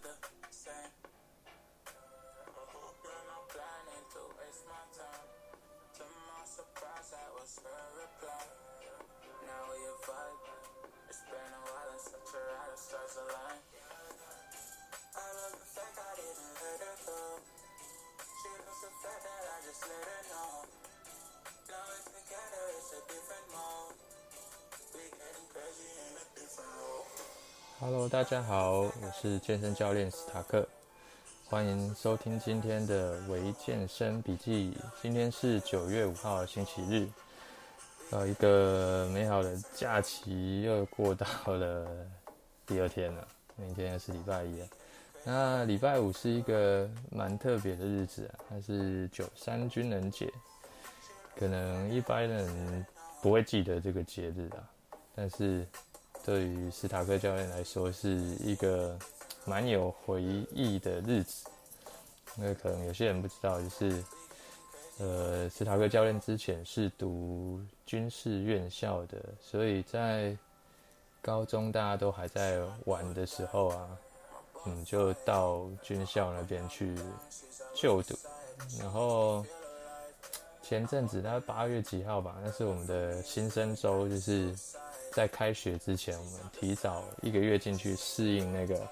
the same. I'm planning to waste my time, to my surprise, I was her reply. Now we vibe. It's been a while since your outer stars align. I love the fact I didn't let her go. She loves the fact that I just let her know. Now it's together, it's a different mode. We getting crazy in a different role. Hello，大家好，我是健身教练斯塔克，欢迎收听今天的微健身笔记。今天是九月五号星期日，呃，一个美好的假期又过到了第二天了，明天是礼拜一。那礼拜五是一个蛮特别的日子啊，它是九三军人节，可能一般人不会记得这个节日啊，但是。对于斯塔克教练来说，是一个蛮有回忆的日子。那可能有些人不知道，就是呃，斯塔克教练之前是读军事院校的，所以在高中大家都还在玩的时候啊，嗯，就到军校那边去就读。然后前阵子大概八月几号吧，那是我们的新生周，就是。在开学之前，我们提早一个月进去适应那个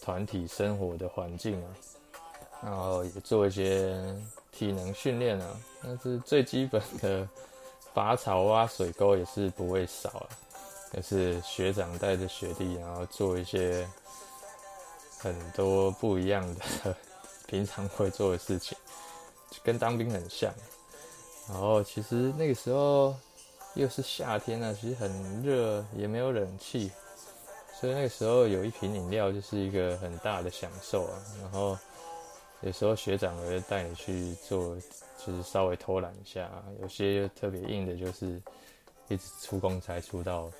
团体生活的环境啊，然后也做一些体能训练啊。但是最基本的拔草、挖水沟也是不会少啊，就是学长带着学弟，然后做一些很多不一样的 平常会做的事情，跟当兵很像。然后其实那个时候。又是夏天啊，其实很热，也没有冷气，所以那个时候有一瓶饮料就是一个很大的享受啊。然后有时候学长也会带你去做，就是稍微偷懒一下。有些又特别硬的，就是一直出公差出到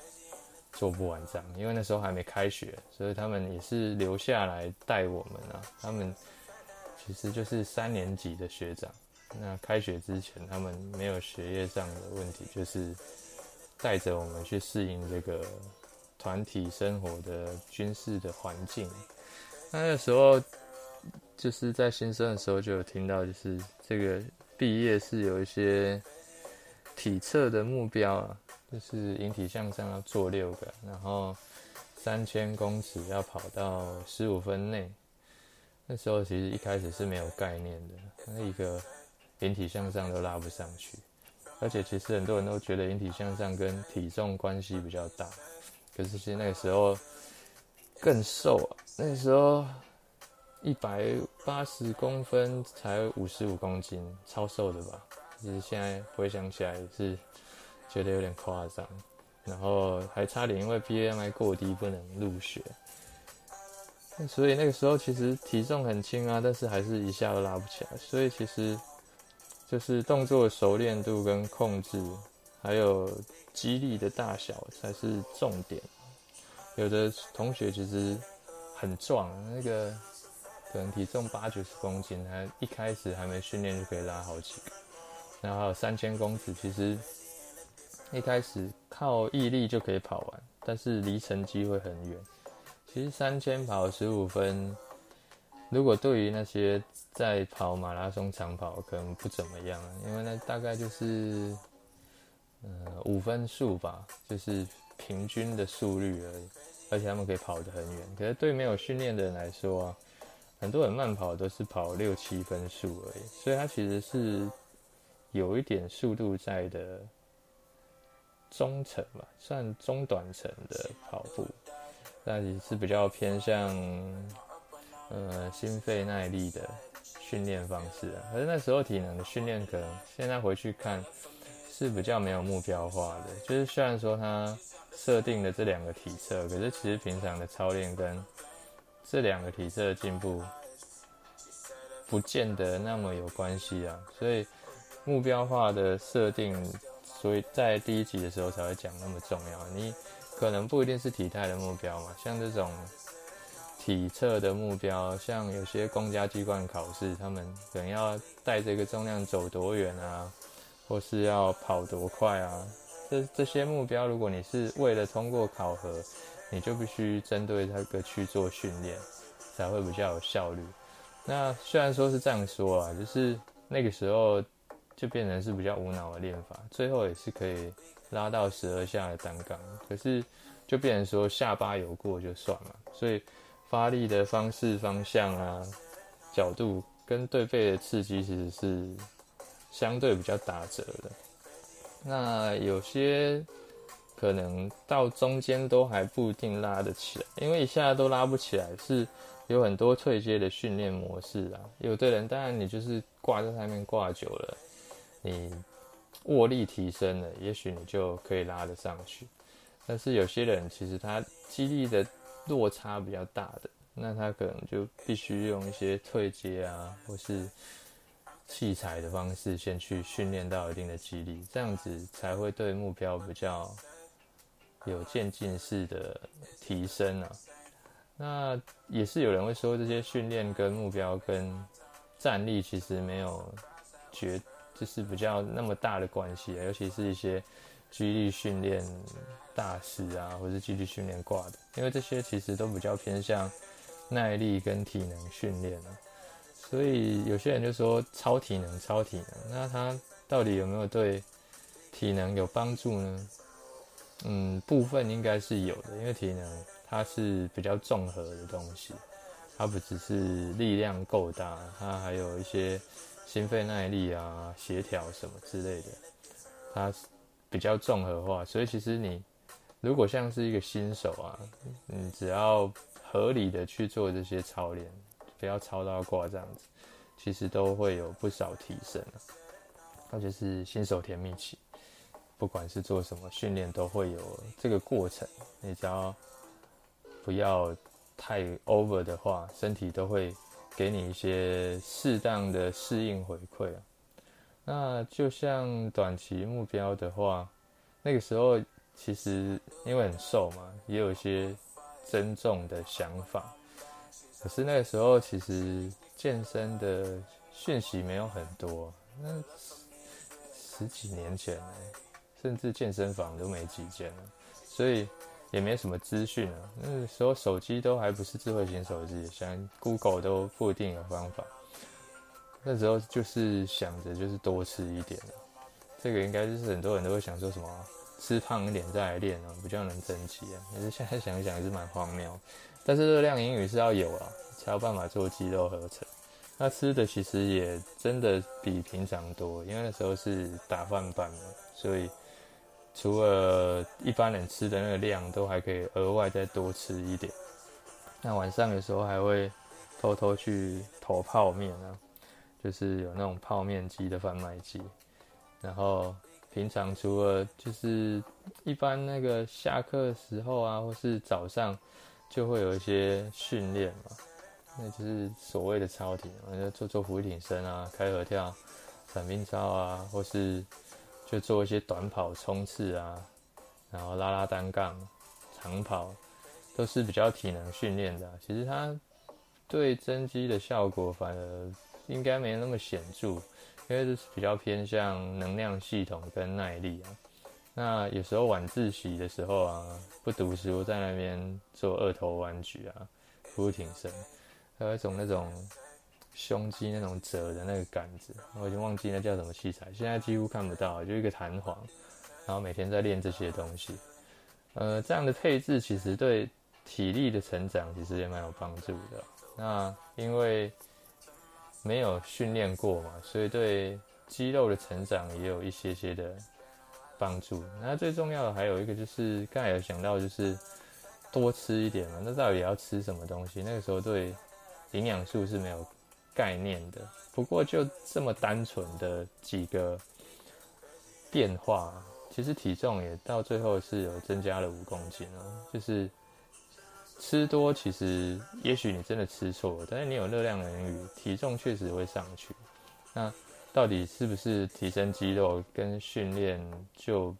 做不完这样。因为那时候还没开学，所以他们也是留下来带我们啊。他们其实就是三年级的学长。那开学之前，他们没有学业上的问题，就是带着我们去适应这个团体生活的军事的环境。那那时候就是在新生的时候就有听到，就是这个毕业是有一些体测的目标啊，就是引体向上要做六个，然后三千公尺要跑到十五分内。那时候其实一开始是没有概念的，那一个。引体向上都拉不上去，而且其实很多人都觉得引体向上跟体重关系比较大，可是其实那个时候更瘦啊，那个时候一百八十公分才五十五公斤，超瘦的吧？其实现在回想起来也是觉得有点夸张，然后还差点因为 BMI 过低不能入学，所以那个时候其实体重很轻啊，但是还是一下都拉不起来，所以其实。就是动作熟练度跟控制，还有肌力的大小才是重点。有的同学其实很壮，那个可能体重八九十公斤，他一开始还没训练就可以拉好几个。然后还有三千公尺，其实一开始靠毅力就可以跑完，但是离成绩会很远。其实三千跑十五分。如果对于那些在跑马拉松长跑可能不怎么样，因为那大概就是呃五分速吧，就是平均的速率而已，而且他们可以跑得很远。可是对没有训练的人来说啊，很多人慢跑都是跑六七分速而已，所以它其实是有一点速度在的中程吧，算中短程的跑步，但也是比较偏向。呃，心肺耐力的训练方式啊，可是那时候体能的训练，可能现在回去看是比较没有目标化的。就是虽然说他设定了这两个体测，可是其实平常的操练跟这两个体测的进步不见得那么有关系啊。所以目标化的设定，所以在第一集的时候才会讲那么重要。你可能不一定是体态的目标嘛，像这种。体测的目标，像有些公家机关考试，他们可能要带这个重量走多远啊，或是要跑多快啊。这这些目标，如果你是为了通过考核，你就必须针对这个去做训练，才会比较有效率。那虽然说是这样说啊，就是那个时候就变成是比较无脑的练法，最后也是可以拉到十二下的单杠，可是就变成说下巴有过就算了，所以发力的方式、方向啊、角度跟对背的刺激其实是相对比较打折的。那有些可能到中间都还不一定拉得起来，因为一下都拉不起来，是有很多退阶的训练模式啊。有的人当然你就是挂在上面挂久了，你握力提升了，也许你就可以拉得上去。但是有些人其实他肌力的落差比较大的，那他可能就必须用一些退阶啊，或是。器材的方式先去训练到一定的肌力，这样子才会对目标比较有渐进式的提升啊。那也是有人会说，这些训练跟目标跟战力其实没有绝，就是比较那么大的关系啊。尤其是一些肌力训练大师啊，或是肌力训练挂的，因为这些其实都比较偏向耐力跟体能训练啊。所以有些人就说超体能，超体能，那它到底有没有对体能有帮助呢？嗯，部分应该是有的，因为体能它是比较综合的东西，它不只是力量够大，它还有一些心肺耐力啊、协调什么之类的，它比较综合化。所以其实你如果像是一个新手啊，你只要合理的去做这些操练。不要操到挂这样子，其实都会有不少提升。那就是新手甜蜜期，不管是做什么训练，都会有这个过程。你只要不要太 over 的话，身体都会给你一些适当的适应回馈啊。那就像短期目标的话，那个时候其实因为很瘦嘛，也有一些增重的想法。可是那个时候，其实健身的讯息没有很多。那十几年前呢，甚至健身房都没几间了，所以也没什么资讯啊。那个时候手机都还不是智慧型手机，像 Google 都不一定有方法。那时候就是想着就是多吃一点，这个应该就是很多人都会想说什么吃胖一点再来练啊，比较能增肌啊。可是现在想一想，也是蛮荒谬。但是热量盈余是要有啊，才有办法做肌肉合成。那吃的其实也真的比平常多，因为那时候是打饭班嘛，所以除了一般人吃的那个量，都还可以额外再多吃一点。那晚上的时候还会偷偷去投泡面啊，就是有那种泡面机的贩卖机。然后平常除了就是一般那个下课时候啊，或是早上。就会有一些训练嘛，那就是所谓的超体，我就做做俯卧挺身啊、开合跳、闪兵操啊，或是就做一些短跑冲刺啊，然后拉拉单杠、长跑，都是比较体能训练的。其实它对增肌的效果反而应该没那么显著，因为这是比较偏向能量系统跟耐力啊。那有时候晚自习的时候啊，不读书，在那边做二头弯举啊，俯卧撑，还有一种那种胸肌那种折的那个杆子，我已经忘记那叫什么器材，现在几乎看不到，就一个弹簧，然后每天在练这些东西。呃，这样的配置其实对体力的成长其实也蛮有帮助的。那因为没有训练过嘛，所以对肌肉的成长也有一些些的。帮助。那最重要的还有一个就是，刚才有想到就是多吃一点嘛。那到底要吃什么东西？那个时候对营养素是没有概念的。不过就这么单纯的几个变化，其实体重也到最后是有增加了五公斤哦。就是吃多，其实也许你真的吃错了，但是你有热量盈余，体重确实会上去。那。到底是不是提升肌肉跟训练就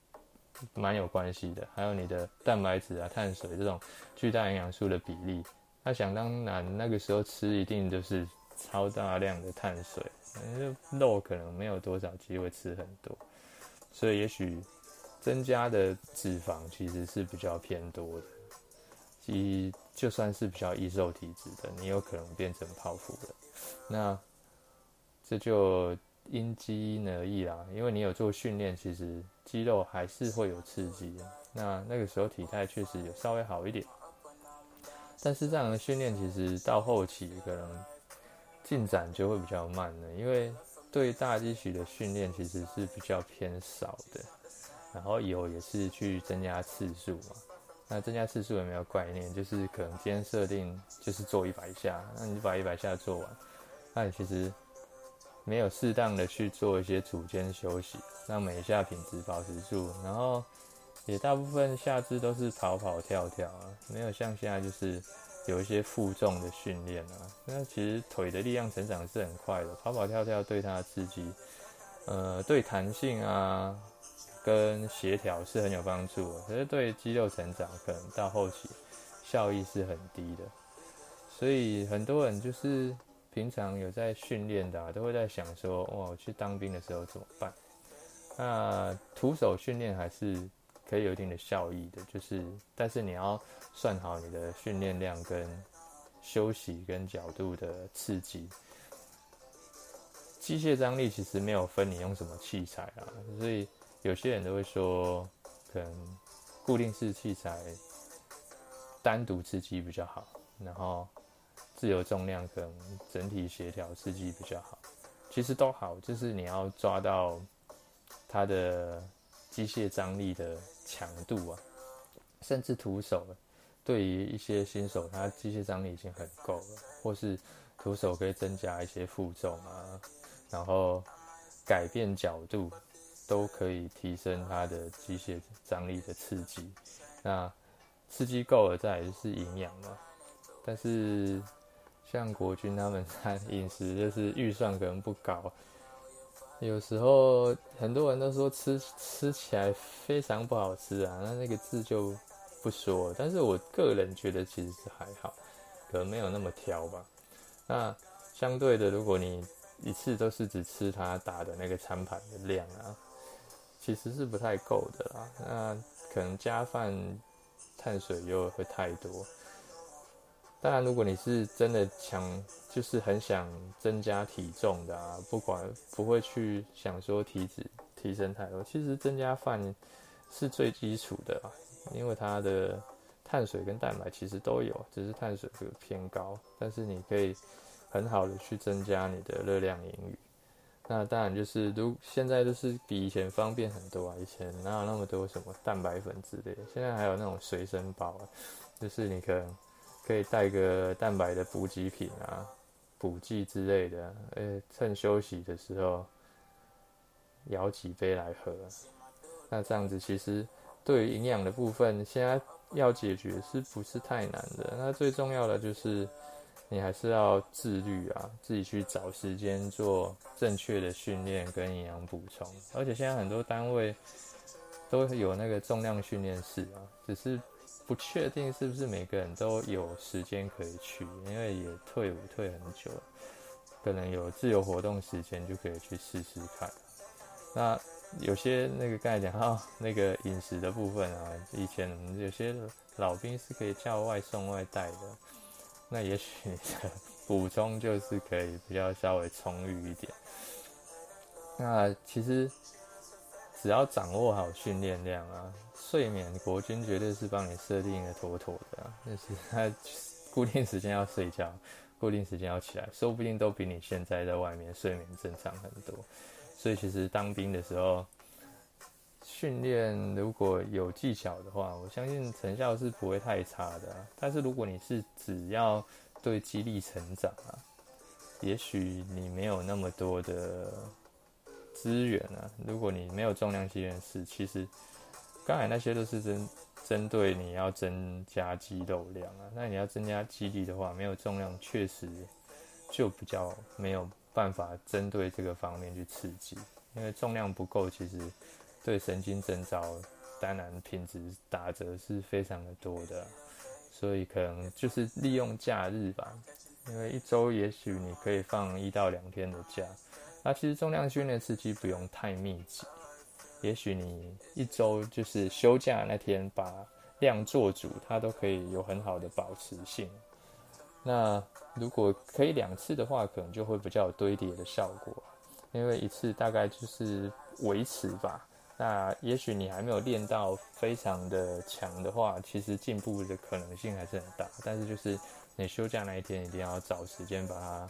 蛮有关系的？还有你的蛋白质啊、碳水这种巨大营养素的比例，那想当然那个时候吃一定就是超大量的碳水，肉可能没有多少机会吃很多，所以也许增加的脂肪其实是比较偏多的。其就算是比较易瘦体质的，你有可能变成泡芙的。那这就因基因而异啦，因为你有做训练，其实肌肉还是会有刺激的。那那个时候体态确实有稍微好一点，但是这样的训练其实到后期可能进展就会比较慢了，因为对大肌群的训练其实是比较偏少的，然后有也是去增加次数嘛。那增加次数有没有概念？就是可能今天设定就是做一百下，那你就把一百下做完。那你其实没有适当的去做一些组间休息，让每一下品质保持住，然后也大部分下肢都是跑跑跳跳啊，没有像现在就是有一些负重的训练啊。那其实腿的力量成长是很快的，跑跑跳跳对它的刺激，呃，对弹性啊。跟协调是很有帮助的，可是对肌肉成长可能到后期效益是很低的，所以很多人就是平常有在训练的，都会在想说，哇，我去当兵的时候怎么办？那徒手训练还是可以有一定的效益的，就是但是你要算好你的训练量跟休息跟角度的刺激。机械张力其实没有分你用什么器材啊，所以。有些人都会说，可能固定式器材单独刺激比较好，然后自由重量可能整体协调刺激比较好。其实都好，就是你要抓到它的机械张力的强度啊。甚至徒手，对于一些新手，他机械张力已经很够了，或是徒手可以增加一些负重啊，然后改变角度。都可以提升它的机械张力的刺激，那刺激够了，再来就是营养嘛。但是像国军他们 在饮食就是预算可能不高，有时候很多人都说吃吃起来非常不好吃啊，那那个字就不说。但是我个人觉得其实是还好，可能没有那么挑吧。那相对的，如果你一次都是只吃他打的那个餐盘的量啊。其实是不太够的啦，那可能加饭碳水又会太多。当然，如果你是真的强，就是很想增加体重的啊，不管不会去想说体脂提升太多，其实增加饭是最基础的啦，因为它的碳水跟蛋白其实都有，只是碳水会偏高，但是你可以很好的去增加你的热量盈余。那当然就是，如现在就是比以前方便很多啊！以前哪有那么多什么蛋白粉之类的，现在还有那种随身包啊，就是你可能可以带个蛋白的补给品啊、补剂之类的，诶，趁休息的时候舀几杯来喝。那这样子其实对于营养的部分，现在要解决是不是太难的？那最重要的就是。你还是要自律啊，自己去找时间做正确的训练跟营养补充。而且现在很多单位都有那个重量训练室啊，只是不确定是不是每个人都有时间可以去，因为也退伍退很久了，可能有自由活动时间就可以去试试看。那有些那个刚才讲到那个饮食的部分啊，以前有些老兵是可以叫外送外带的。那也许你 的补充就是可以比较稍微充裕一点。那其实只要掌握好训练量啊，睡眠国军绝对是帮你设定的妥妥的啊。就是他 固定时间要睡觉，固定时间要起来，说不定都比你现在在外面睡眠正常很多。所以其实当兵的时候。训练如果有技巧的话，我相信成效是不会太差的。但是如果你是只要对肌力成长啊，也许你没有那么多的资源啊。如果你没有重量训练室，其实刚才那些都是针针对你要增加肌肉量啊。那你要增加肌力的话，没有重量确实就比较没有办法针对这个方面去刺激，因为重量不够，其实。对神经征召，当然品质打折是非常的多的，所以可能就是利用假日吧，因为一周也许你可以放一到两天的假，那其实重量训练刺激不用太密集，也许你一周就是休假那天把量做主，它都可以有很好的保持性。那如果可以两次的话，可能就会比较有堆叠的效果，因为一次大概就是维持吧。那也许你还没有练到非常的强的话，其实进步的可能性还是很大。但是就是你休假那一天，一定要找时间把它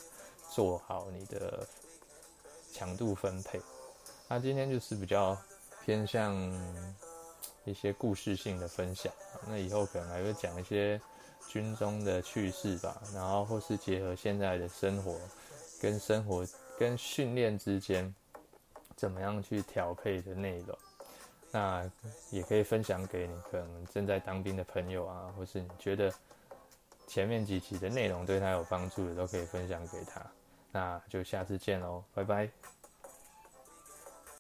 做好你的强度分配。那今天就是比较偏向一些故事性的分享，那以后可能还会讲一些。军中的趣事吧，然后或是结合现在的生活，跟生活跟训练之间，怎么样去调配的内容，那也可以分享给你可能正在当兵的朋友啊，或是你觉得前面几集的内容对他有帮助的，都可以分享给他。那就下次见喽，拜拜。